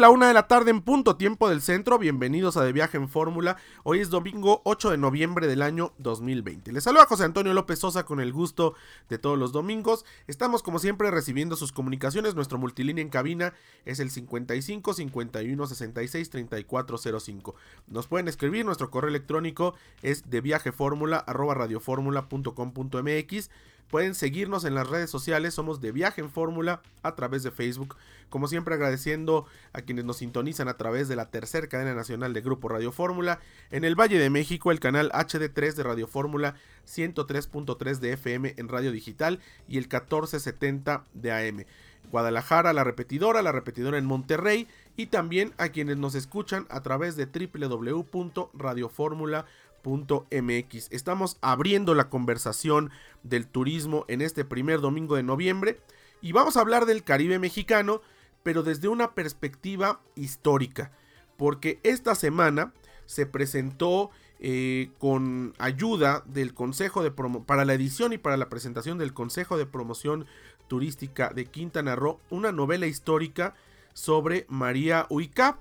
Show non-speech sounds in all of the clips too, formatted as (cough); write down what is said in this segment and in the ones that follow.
La una de la tarde en punto tiempo del centro. Bienvenidos a De Viaje en Fórmula. Hoy es domingo 8 de noviembre del año 2020. Les saluda José Antonio López Sosa con el gusto de todos los domingos. Estamos como siempre recibiendo sus comunicaciones. Nuestro multilínea en cabina es el 55 51 66 3405. Nos pueden escribir. Nuestro correo electrónico es de radioformula.com.mx. Pueden seguirnos en las redes sociales, somos de Viaje en Fórmula a través de Facebook. Como siempre agradeciendo a quienes nos sintonizan a través de la tercera cadena nacional de Grupo Radio Fórmula. En el Valle de México, el canal HD3 de Radio Fórmula, 103.3 de FM en radio digital y el 1470 de AM. Guadalajara, la repetidora, la repetidora en Monterrey y también a quienes nos escuchan a través de www.radioformula.com MX. Estamos abriendo la conversación del turismo en este primer domingo de noviembre y vamos a hablar del Caribe mexicano, pero desde una perspectiva histórica, porque esta semana se presentó eh, con ayuda del Consejo de Promo para la edición y para la presentación del Consejo de Promoción Turística de Quintana Roo una novela histórica sobre María Huicap.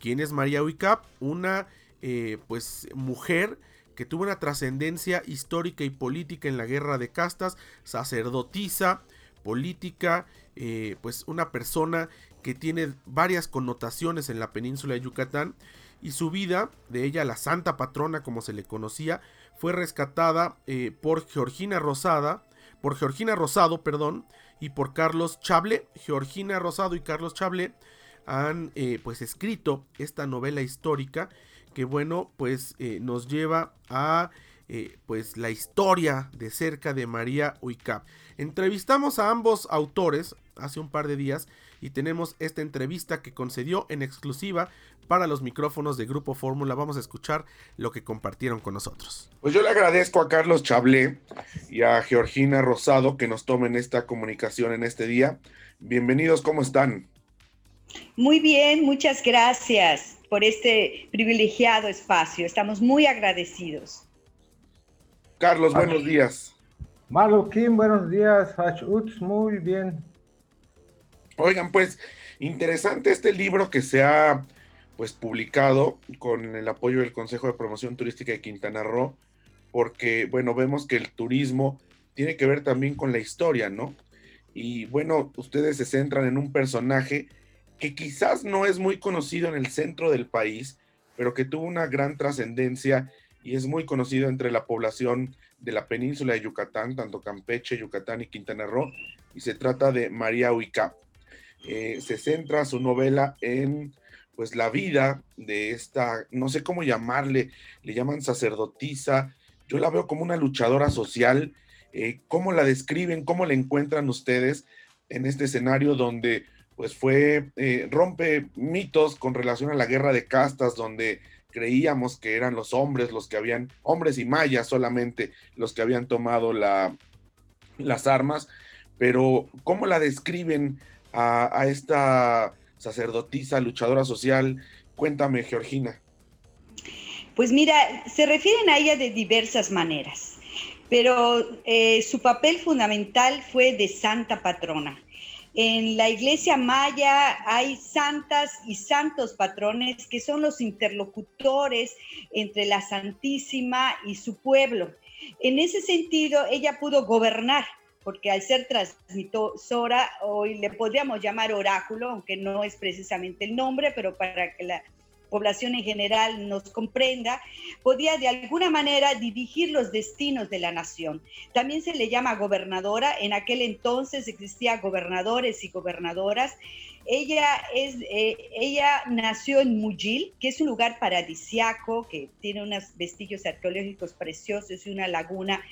¿Quién es María Huicap? Una eh, pues mujer que tuvo una trascendencia histórica y política en la guerra de castas, sacerdotisa, política, eh, pues una persona que tiene varias connotaciones en la península de Yucatán y su vida, de ella la santa patrona como se le conocía, fue rescatada eh, por Georgina Rosada, por Georgina Rosado, perdón, y por Carlos Chable. Georgina Rosado y Carlos Chable han pues escrito esta novela histórica que bueno, pues eh, nos lleva a eh, pues la historia de cerca de María Uicap. Entrevistamos a ambos autores hace un par de días y tenemos esta entrevista que concedió en exclusiva para los micrófonos de Grupo Fórmula. Vamos a escuchar lo que compartieron con nosotros. Pues yo le agradezco a Carlos Chablé y a Georgina Rosado que nos tomen esta comunicación en este día. Bienvenidos, ¿cómo están? Muy bien, muchas gracias por este privilegiado espacio. Estamos muy agradecidos. Carlos, buenos días. Kim, buenos días. muy bien. Oigan, pues, interesante este libro que se ha pues publicado con el apoyo del Consejo de Promoción Turística de Quintana Roo, porque, bueno, vemos que el turismo tiene que ver también con la historia, ¿no? Y bueno, ustedes se centran en un personaje que quizás no es muy conocido en el centro del país, pero que tuvo una gran trascendencia y es muy conocido entre la población de la península de Yucatán, tanto Campeche, Yucatán y Quintana Roo, y se trata de María Huicap. Eh, se centra su novela en pues la vida de esta, no sé cómo llamarle, le llaman sacerdotisa, yo la veo como una luchadora social, eh, ¿cómo la describen, cómo la encuentran ustedes en este escenario donde pues fue, eh, rompe mitos con relación a la guerra de castas, donde creíamos que eran los hombres los que habían, hombres y mayas solamente los que habían tomado la, las armas, pero ¿cómo la describen a, a esta sacerdotisa, luchadora social? Cuéntame, Georgina. Pues mira, se refieren a ella de diversas maneras, pero eh, su papel fundamental fue de santa patrona. En la iglesia maya hay santas y santos patrones que son los interlocutores entre la Santísima y su pueblo. En ese sentido, ella pudo gobernar, porque al ser transmisora, hoy le podríamos llamar oráculo, aunque no es precisamente el nombre, pero para que la población en general nos comprenda, podía de alguna manera dirigir los destinos de la nación. También se le llama gobernadora, en aquel entonces existía gobernadores y gobernadoras. Ella, es, eh, ella nació en Mujil, que es un lugar paradisiaco, que tiene unos vestigios arqueológicos preciosos y una laguna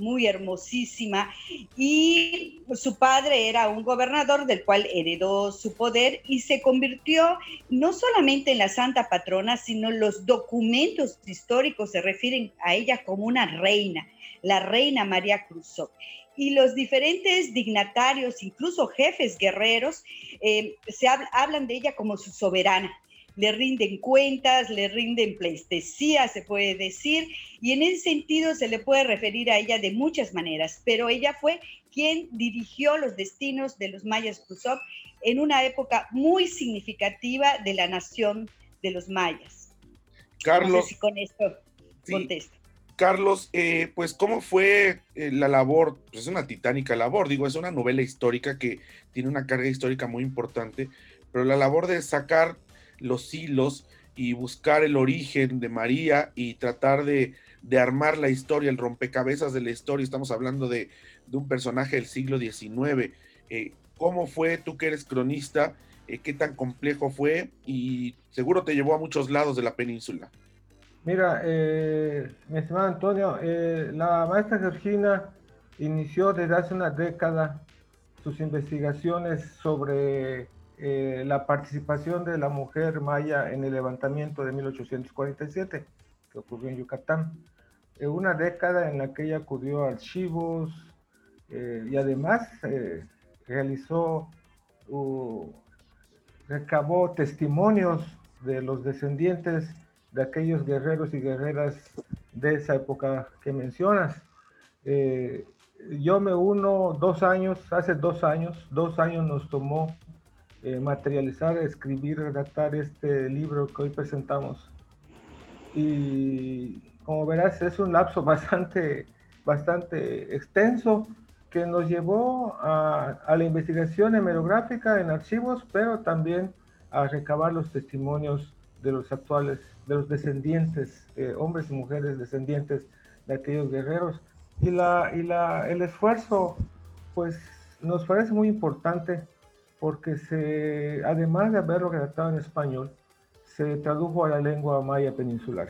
muy hermosísima, y su padre era un gobernador del cual heredó su poder y se convirtió no solamente en la santa patrona, sino los documentos históricos se refieren a ella como una reina, la reina María Cruzó y los diferentes dignatarios, incluso jefes guerreros, eh, se hablan de ella como su soberana le rinden cuentas, le rinden pleistesía, se puede decir, y en ese sentido se le puede referir a ella de muchas maneras, pero ella fue quien dirigió los destinos de los mayas Khrushchev en una época muy significativa de la nación de los mayas. Carlos. con esto contesto. Carlos, eh, pues cómo fue eh, la labor, pues es una titánica labor, digo, es una novela histórica que tiene una carga histórica muy importante, pero la labor de sacar los hilos y buscar el origen de María y tratar de, armar la historia, el rompecabezas de la historia. Estamos hablando de, un personaje del siglo XIX. Eh, ¿Cómo fue tú que eres cronista? Eh, ¿Qué tan complejo fue? Y seguro te llevó a muchos lados de la península. Mira, eh, mi estimado Antonio, la maestra Georgina inició desde hace una década sus investigaciones sobre eh, la participación de la mujer maya en el levantamiento de 1847 que ocurrió en Yucatán. En una década en la que ella acudió a archivos eh, y además eh, realizó, recabó testimonios de los descendientes de aquellos guerreros y guerreras de esa época que mencionas. yo me uno dos años, hace dos años, dos años nos tomó eh, materializar, escribir, redactar este libro que hoy presentamos. Y como verás, es un lapso (laughs) bastante, bastante extenso que nos llevó a, la investigación hemerográfica en archivos, pero también a recabar los testimonios de los actuales, de los descendientes, eh, hombres y mujeres descendientes de aquellos guerreros. Y, la, y la, el esfuerzo, pues, nos parece muy importante porque se, además de haberlo redactado en español, se tradujo a la lengua maya peninsular.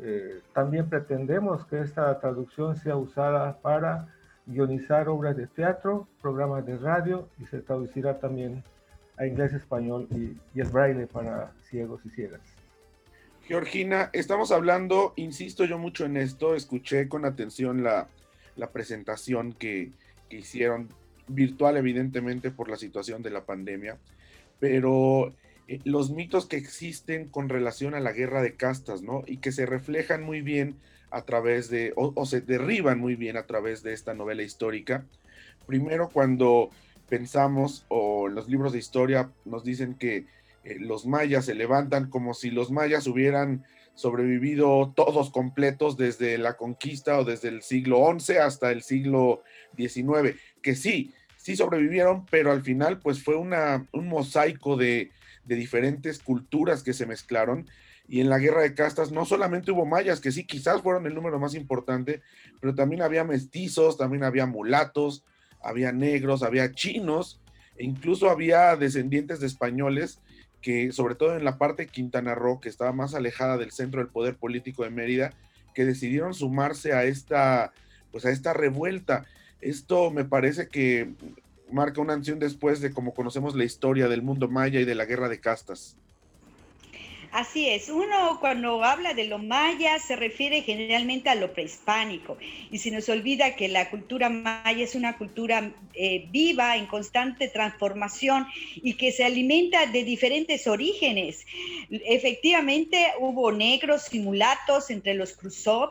Eh, también pretendemos que esta traducción sea usada para guionizar obras de teatro, programas de radio y se traducirá también a inglés, español y, el braille para ciegos y ciegas. Georgina, estamos hablando, insisto yo mucho en esto, escuché con atención la, la presentación que, que hicieron virtual evidentemente por la situación de la pandemia, pero eh, los mitos que existen con relación a la guerra de castas, ¿no? Y que se reflejan muy bien a través de, o, se derriban muy bien a través de esta novela histórica. Primero cuando pensamos, o los libros de historia nos dicen que eh, los mayas se levantan como si los mayas hubieran sobrevivido todos completos desde la conquista o desde el siglo XI hasta el siglo XIX, que sí, sí sobrevivieron, pero al final pues fue una, un mosaico de, de diferentes culturas que se mezclaron y en la guerra de castas no solamente hubo mayas, que sí, quizás fueron el número más importante, pero también había mestizos, también había mulatos, había negros, había chinos, e incluso había descendientes de españoles que sobre todo en la parte de Quintana Roo, que estaba más alejada del centro del poder político de Mérida, que decidieron sumarse a esta, pues a esta revuelta. Esto me parece que marca una ansión después de cómo conocemos la historia del mundo maya y de la guerra de castas. Así es, uno cuando habla de lo maya se refiere generalmente a lo prehispánico y se nos olvida que la cultura maya es una cultura eh, viva, en constante transformación y que se alimenta de diferentes orígenes. Efectivamente hubo negros simulatos entre los Khrushchev.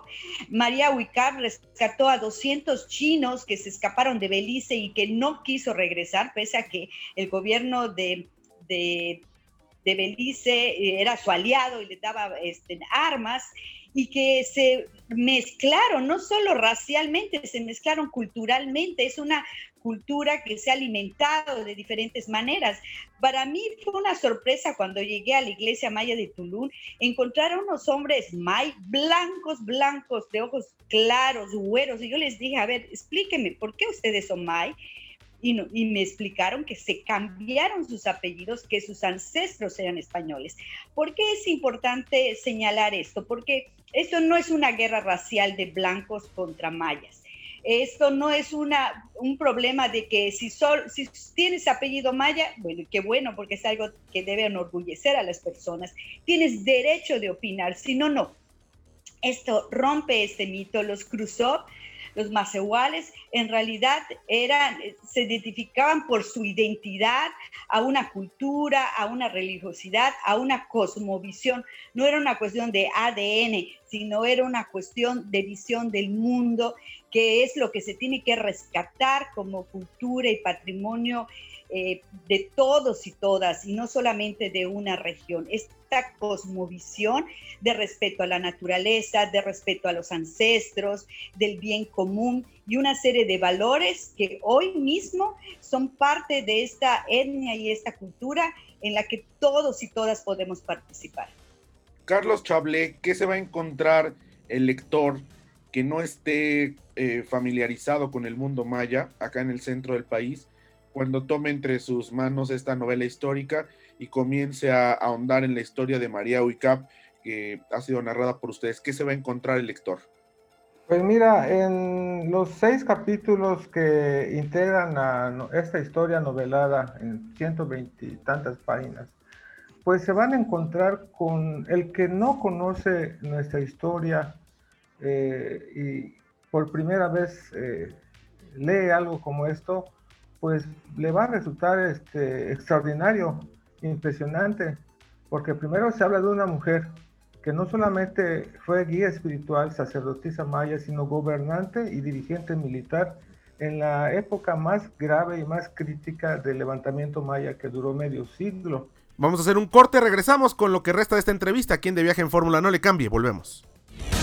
María Huicar rescató a 200 chinos que se escaparon de Belice y que no quiso regresar, pese a que el gobierno de Belice eh, era su aliado y le daba este, armas y que se mezclaron, no solo racialmente, se mezclaron culturalmente. Es una cultura que se ha alimentado de diferentes maneras. Para mí fue una sorpresa cuando llegué a la iglesia maya de Tulum encontrar a unos hombres may blancos, blancos, de ojos claros, güeros. Y yo les dije, a ver, explíqueme, ¿por qué ustedes son may? Y, y, me explicaron que se cambiaron sus apellidos, que sus ancestros eran españoles. ¿Por qué es importante señalar esto? Porque esto no es una guerra racial de blancos contra mayas. Esto no es una, un problema de que si, sol, si tienes apellido maya, bueno, qué bueno, porque es algo que debe enorgullecer a las personas. Tienes derecho de opinar, si no, no. Esto rompe este mito, los cruzó los macehuales en realidad eran, se identificaban por su identidad a una cultura, a una religiosidad, a una cosmovisión. No era una cuestión de ADN, sino era una cuestión de visión del mundo, que es lo que se tiene que rescatar como cultura y patrimonio eh, de todos y todas, y no solamente de una región. Esta cosmovisión de respeto a la naturaleza, de respeto a los ancestros, del bien común y una serie de valores que hoy mismo son parte de esta etnia y esta cultura en la que todos y todas podemos participar. Carlos Chablé, ¿qué se va a encontrar el lector que no esté eh, familiarizado con el mundo maya acá en el centro del país? Cuando tome entre sus manos esta novela histórica y comience a ahondar en la historia de María Huicap, que ha sido narrada por ustedes. ¿Qué se va a encontrar el lector? Pues mira, en los seis capítulos que integran a esta historia novelada en 120 y tantas páginas, pues se van a encontrar con el que no conoce nuestra historia eh, y por primera vez eh, lee algo como esto, pues le va a resultar este, extraordinario, impresionante, porque primero se habla de una mujer que no solamente fue guía espiritual, sacerdotisa maya, sino gobernante y dirigente militar en la época más grave y más crítica del levantamiento maya que duró medio siglo. Vamos a hacer un corte, regresamos con lo que resta de esta entrevista. Quien de viaje en Fórmula no le cambie, volvemos.